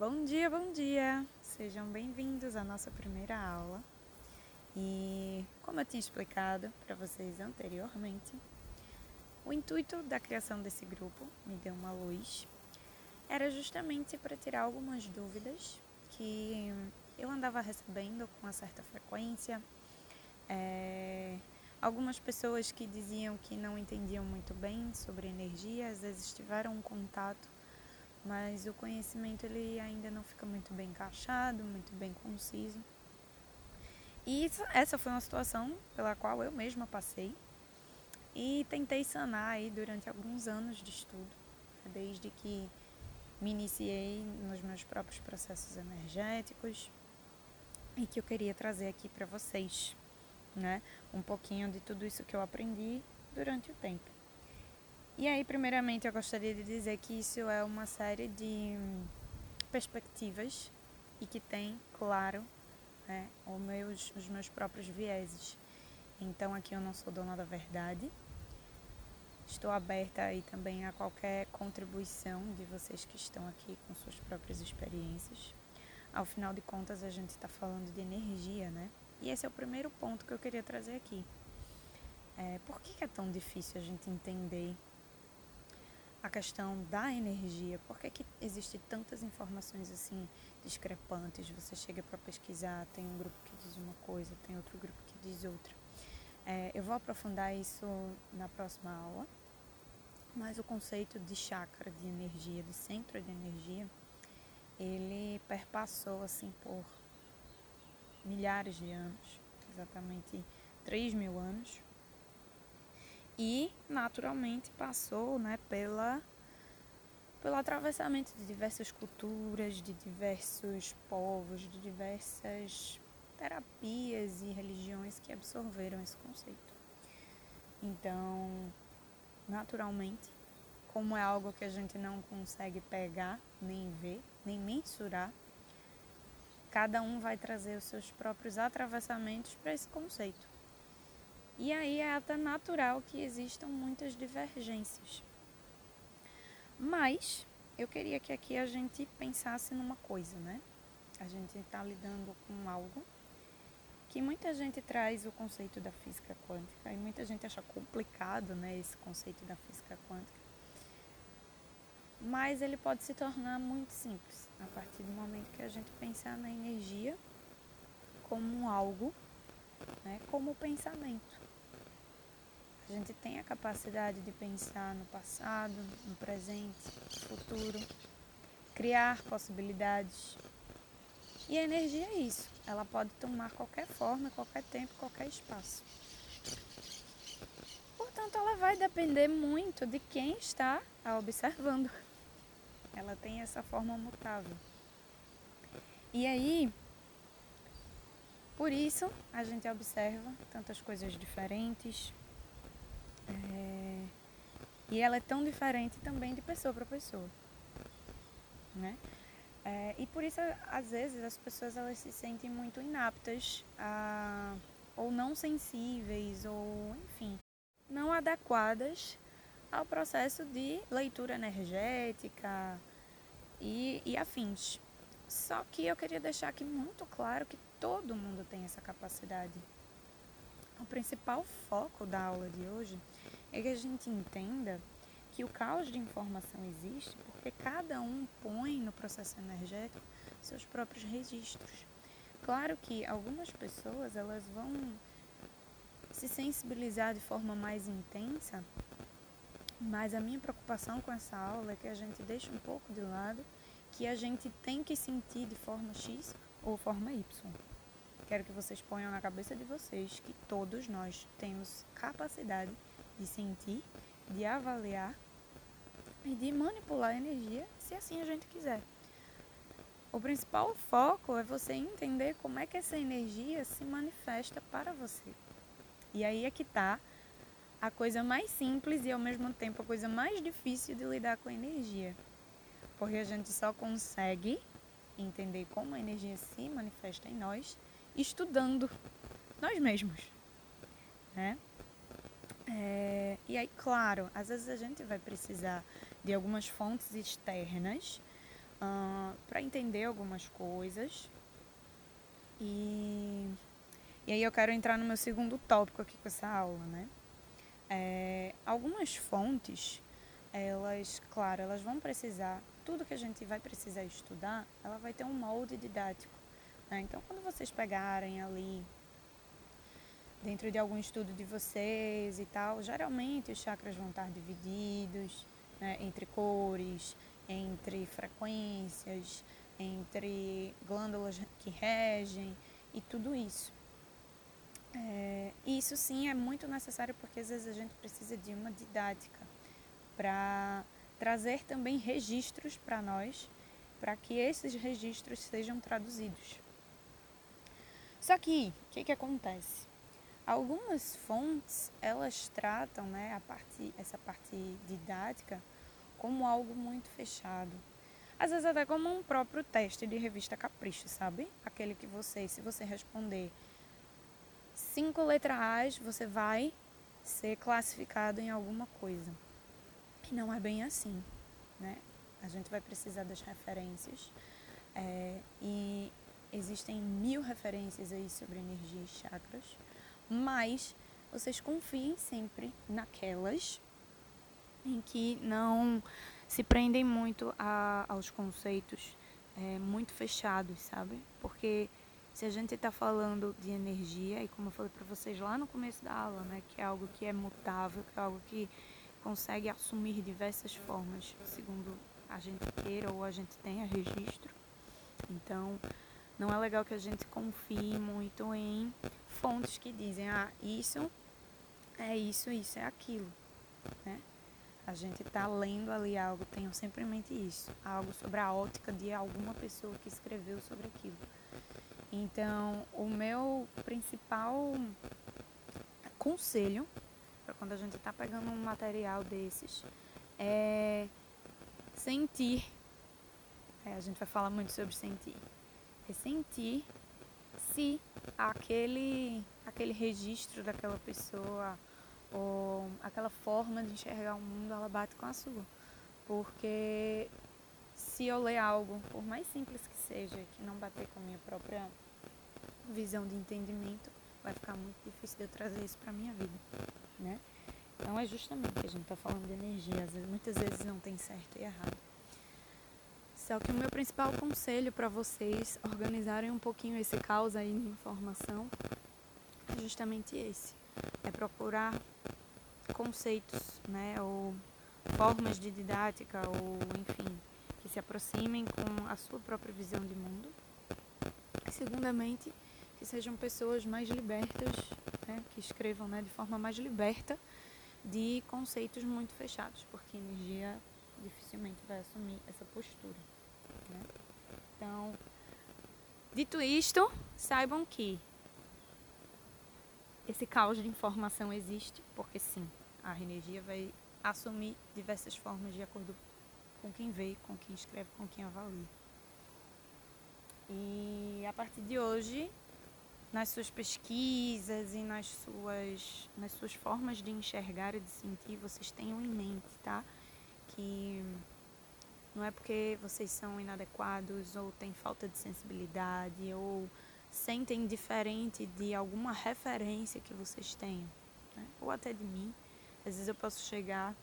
Bom dia, bom dia! Sejam bem-vindos à nossa primeira aula. E como eu tinha explicado para vocês anteriormente, o intuito da criação desse grupo, Me Deu uma Luz, era justamente para tirar algumas dúvidas que eu andava recebendo com uma certa frequência. É, algumas pessoas que diziam que não entendiam muito bem sobre energia, às vezes tiveram um contato mas o conhecimento ele ainda não fica muito bem encaixado, muito bem conciso. E isso, essa foi uma situação pela qual eu mesma passei e tentei sanar aí durante alguns anos de estudo, desde que me iniciei nos meus próprios processos energéticos e que eu queria trazer aqui para vocês, né, um pouquinho de tudo isso que eu aprendi durante o tempo. E aí, primeiramente, eu gostaria de dizer que isso é uma série de perspectivas e que tem, claro, né, os, meus, os meus próprios vieses. Então, aqui eu não sou dona da verdade. Estou aberta aí também a qualquer contribuição de vocês que estão aqui com suas próprias experiências. Ao final de contas, a gente está falando de energia, né? E esse é o primeiro ponto que eu queria trazer aqui. É, por que é tão difícil a gente entender a questão da energia, por que, que existe tantas informações assim discrepantes? Você chega para pesquisar, tem um grupo que diz uma coisa, tem outro grupo que diz outra. É, eu vou aprofundar isso na próxima aula, mas o conceito de chakra, de energia, de centro de energia, ele perpassou assim por milhares de anos, exatamente 3 mil anos, e naturalmente passou né, pela, pelo atravessamento de diversas culturas, de diversos povos, de diversas terapias e religiões que absorveram esse conceito. Então, naturalmente, como é algo que a gente não consegue pegar, nem ver, nem mensurar, cada um vai trazer os seus próprios atravessamentos para esse conceito. E aí é até natural que existam muitas divergências. Mas eu queria que aqui a gente pensasse numa coisa, né? A gente está lidando com algo que muita gente traz o conceito da física quântica e muita gente acha complicado, né, esse conceito da física quântica. Mas ele pode se tornar muito simples a partir do momento que a gente pensar na energia como algo, né, como pensamento. A gente tem a capacidade de pensar no passado, no presente, no futuro, criar possibilidades. E a energia é isso. Ela pode tomar qualquer forma, qualquer tempo, qualquer espaço. Portanto, ela vai depender muito de quem está a observando. Ela tem essa forma mutável. E aí, por isso, a gente observa tantas coisas diferentes, é... E ela é tão diferente também de pessoa para pessoa, né? É, e por isso, às vezes, as pessoas elas se sentem muito inaptas a, ou não sensíveis, ou, enfim, não adequadas ao processo de leitura energética e, e afins. Só que eu queria deixar aqui muito claro que todo mundo tem essa capacidade. O principal foco da aula de hoje é que a gente entenda que o caos de informação existe porque cada um põe no processo energético seus próprios registros. Claro que algumas pessoas elas vão se sensibilizar de forma mais intensa, mas a minha preocupação com essa aula é que a gente deixe um pouco de lado que a gente tem que sentir de forma X ou forma Y. Quero que vocês ponham na cabeça de vocês que todos nós temos capacidade de sentir, de avaliar e de manipular a energia se assim a gente quiser. O principal foco é você entender como é que essa energia se manifesta para você. E aí é que está a coisa mais simples e ao mesmo tempo a coisa mais difícil de lidar com a energia. Porque a gente só consegue entender como a energia se manifesta em nós estudando nós mesmos, né? É, e aí, claro, às vezes a gente vai precisar de algumas fontes externas uh, para entender algumas coisas. E, e aí eu quero entrar no meu segundo tópico aqui com essa aula, né? É, algumas fontes, elas, claro, elas vão precisar, tudo que a gente vai precisar estudar, ela vai ter um molde didático. Né? Então, quando vocês pegarem ali dentro de algum estudo de vocês e tal, geralmente os chakras vão estar divididos né, entre cores, entre frequências, entre glândulas que regem e tudo isso. É, isso sim é muito necessário porque às vezes a gente precisa de uma didática para trazer também registros para nós, para que esses registros sejam traduzidos. Só que, o que, que acontece? Algumas fontes, elas tratam né, a parte, essa parte didática como algo muito fechado. Às vezes até como um próprio teste de revista Capricho, sabe? Aquele que você, se você responder cinco letras A, você vai ser classificado em alguma coisa. E não é bem assim, né? A gente vai precisar das referências. É, e existem mil referências aí sobre energia e chakras mas vocês confiem sempre naquelas em que não se prendem muito a, aos conceitos é, muito fechados, sabe? Porque se a gente está falando de energia, e como eu falei para vocês lá no começo da aula, né, que é algo que é mutável, que é algo que consegue assumir diversas formas, segundo a gente queira ou a gente tenha registro. Então, não é legal que a gente confie muito em fontes que dizem, ah, isso é isso, isso é aquilo, né? A gente está lendo ali algo, tenho sempre em mente isso, algo sobre a ótica de alguma pessoa que escreveu sobre aquilo. Então, o meu principal conselho quando a gente está pegando um material desses é sentir. É, a gente vai falar muito sobre sentir sentir se aquele, aquele registro daquela pessoa ou aquela forma de enxergar o mundo ela bate com a sua. Porque se eu ler algo, por mais simples que seja, que não bater com a minha própria visão de entendimento, vai ficar muito difícil de eu trazer isso para minha vida, né? Então é justamente que a gente está falando de energia, vezes, muitas vezes não tem certo e errado. Só que o meu principal conselho para vocês organizarem um pouquinho esse caos aí de informação é justamente esse. É procurar conceitos, né, ou formas de didática, ou enfim, que se aproximem com a sua própria visão de mundo. E, segundamente, que sejam pessoas mais libertas, né, que escrevam né, de forma mais liberta de conceitos muito fechados, porque energia dificilmente vai assumir essa postura. Né? Então, dito isto, saibam que esse caos de informação existe, porque sim, a energia vai assumir diversas formas de acordo com quem vê, com quem escreve, com quem avalia. E a partir de hoje, nas suas pesquisas e nas suas, nas suas formas de enxergar e de sentir, vocês tenham em mente, tá? Que não é porque vocês são inadequados ou têm falta de sensibilidade ou sentem diferente de alguma referência que vocês tenham, né? ou até de mim. Às vezes eu posso chegar,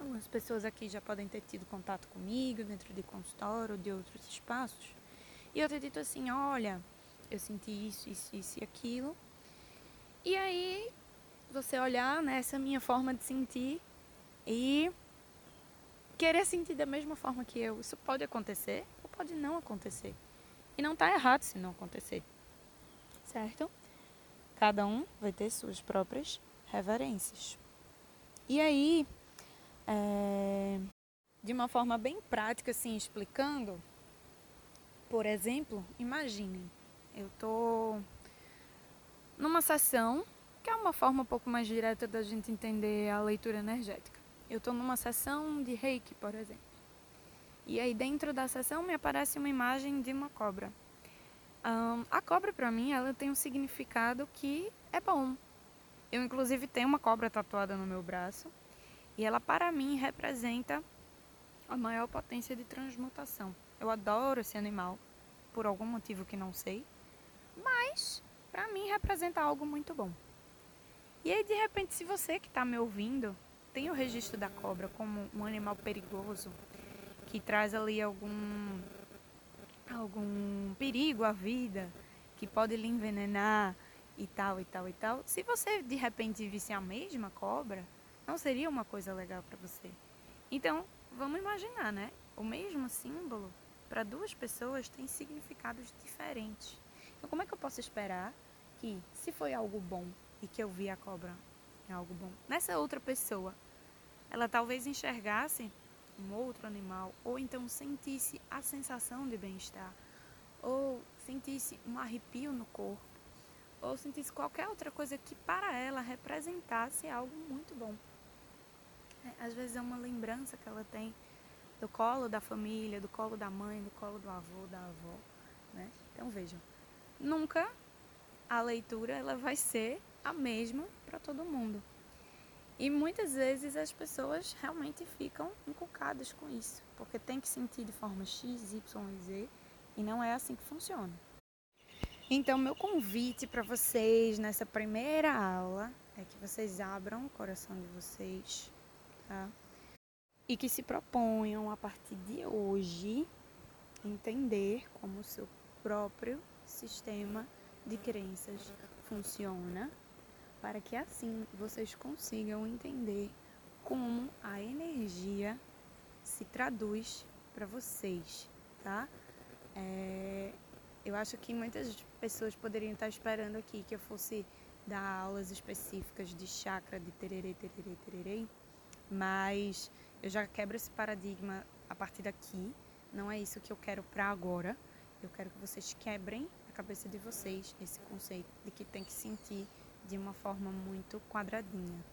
algumas pessoas aqui já podem ter tido contato comigo dentro de consultório ou de outros espaços, e eu ter dito assim: olha, eu senti isso, isso, isso e aquilo. E aí você olhar nessa né, minha forma de sentir e querer sentir da mesma forma que eu. Isso pode acontecer ou pode não acontecer. E não está errado se não acontecer. Certo? Cada um vai ter suas próprias reverências. E aí, é, de uma forma bem prática, assim, explicando, por exemplo, imaginem, eu estou numa sessão, que é uma forma um pouco mais direta da gente entender a leitura energética. Eu estou numa sessão de reiki, por exemplo. E aí dentro da sessão me aparece uma imagem de uma cobra. Um, a cobra para mim ela tem um significado que é bom. Eu inclusive tenho uma cobra tatuada no meu braço e ela para mim representa a maior potência de transmutação. Eu adoro esse animal, por algum motivo que não sei, mas para mim representa algo muito bom. E aí, de repente, se você que está me ouvindo tem o registro da cobra como um animal perigoso, que traz ali algum, algum perigo à vida, que pode lhe envenenar e tal e tal e tal, se você de repente visse a mesma cobra, não seria uma coisa legal para você. Então, vamos imaginar, né? O mesmo símbolo para duas pessoas tem significados diferentes. Então, como é que eu posso esperar que, se foi algo bom e que eu vi a cobra em algo bom, nessa outra pessoa, ela talvez enxergasse um outro animal, ou então sentisse a sensação de bem-estar, ou sentisse um arrepio no corpo, ou sentisse qualquer outra coisa que para ela representasse algo muito bom. É, às vezes é uma lembrança que ela tem do colo da família, do colo da mãe, do colo do avô, da avó, né? Então vejam, nunca a leitura ela vai ser a mesma para todo mundo. E muitas vezes as pessoas realmente ficam inculcadas com isso, porque tem que sentir de forma X, Y e Z, e não é assim que funciona. Então, meu convite para vocês nessa primeira aula é que vocês abram o coração de vocês, tá? E que se proponham a partir de hoje entender como o seu próprio sistema de crenças funciona, para que assim vocês consigam entender como a energia se traduz para vocês, tá? É, eu acho que muitas pessoas poderiam estar esperando aqui que eu fosse dar aulas específicas de chakra, de tererê, tererê, tererê, mas eu já quebro esse paradigma a partir daqui. Não é isso que eu quero para agora. Eu quero que vocês quebrem cabeça de vocês esse conceito de que tem que sentir de uma forma muito quadradinha.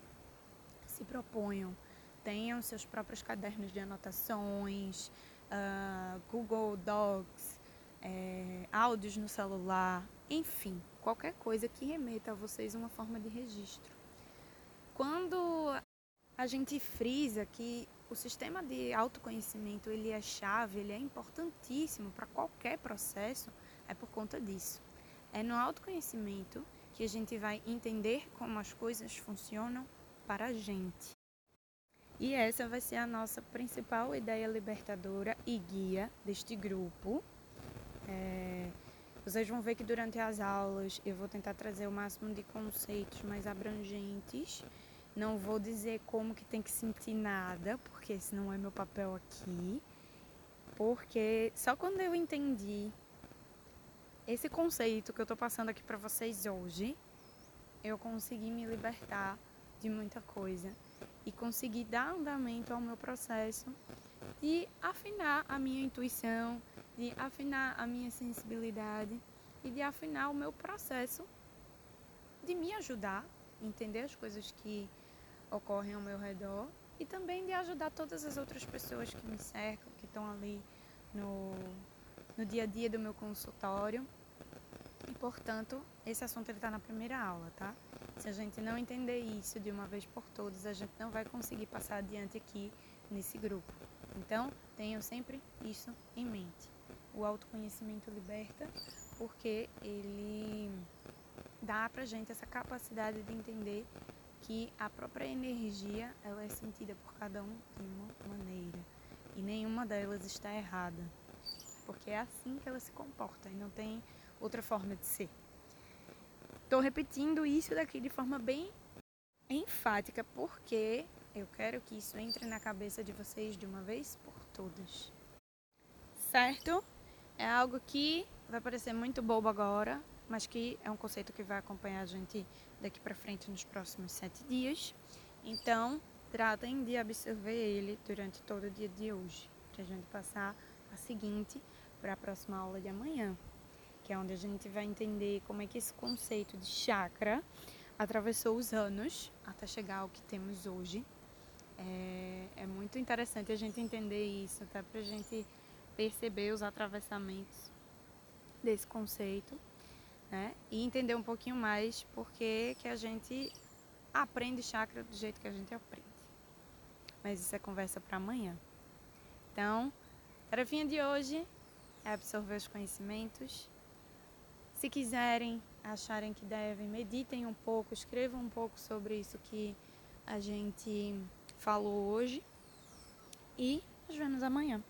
Se proponham, tenham seus próprios cadernos de anotações, uh, Google Docs, é, áudios no celular, enfim, qualquer coisa que remeta a vocês uma forma de registro. Quando a gente frisa que o sistema de autoconhecimento ele é chave, ele é importantíssimo para qualquer processo, é por conta disso. É no autoconhecimento que a gente vai entender como as coisas funcionam para a gente. E essa vai ser a nossa principal ideia libertadora e guia deste grupo. É, vocês vão ver que durante as aulas eu vou tentar trazer o máximo de conceitos mais abrangentes. Não vou dizer como que tem que sentir nada, porque esse não é meu papel aqui. Porque só quando eu entendi esse conceito que eu estou passando aqui para vocês hoje, eu consegui me libertar de muita coisa e consegui dar andamento ao meu processo de afinar a minha intuição, de afinar a minha sensibilidade e de afinar o meu processo de me ajudar a entender as coisas que ocorrem ao meu redor e também de ajudar todas as outras pessoas que me cercam, que estão ali no, no dia a dia do meu consultório e, portanto, esse assunto está na primeira aula, tá? Se a gente não entender isso de uma vez por todas, a gente não vai conseguir passar adiante aqui nesse grupo. Então, tenham sempre isso em mente. O autoconhecimento liberta porque ele dá pra gente essa capacidade de entender que a própria energia ela é sentida por cada um de uma maneira e nenhuma delas está errada, porque é assim que ela se comporta e não tem outra forma de ser. Estou repetindo isso daqui de forma bem enfática, porque eu quero que isso entre na cabeça de vocês de uma vez por todas. Certo? É algo que vai parecer muito bobo agora, mas que é um conceito que vai acompanhar a gente daqui para frente nos próximos sete dias. Então, tratem de absorver ele durante todo o dia de hoje, para a gente passar a seguinte para a próxima aula de amanhã que é onde a gente vai entender como é que esse conceito de chakra atravessou os anos até chegar ao que temos hoje. É, é muito interessante a gente entender isso, até para a gente perceber os atravessamentos desse conceito, né? E entender um pouquinho mais porque que a gente aprende chakra do jeito que a gente aprende. Mas isso é conversa para amanhã. Então, tarefinha de hoje é absorver os conhecimentos. Se quiserem, acharem que devem, meditem um pouco, escrevam um pouco sobre isso que a gente falou hoje. E nos vemos amanhã.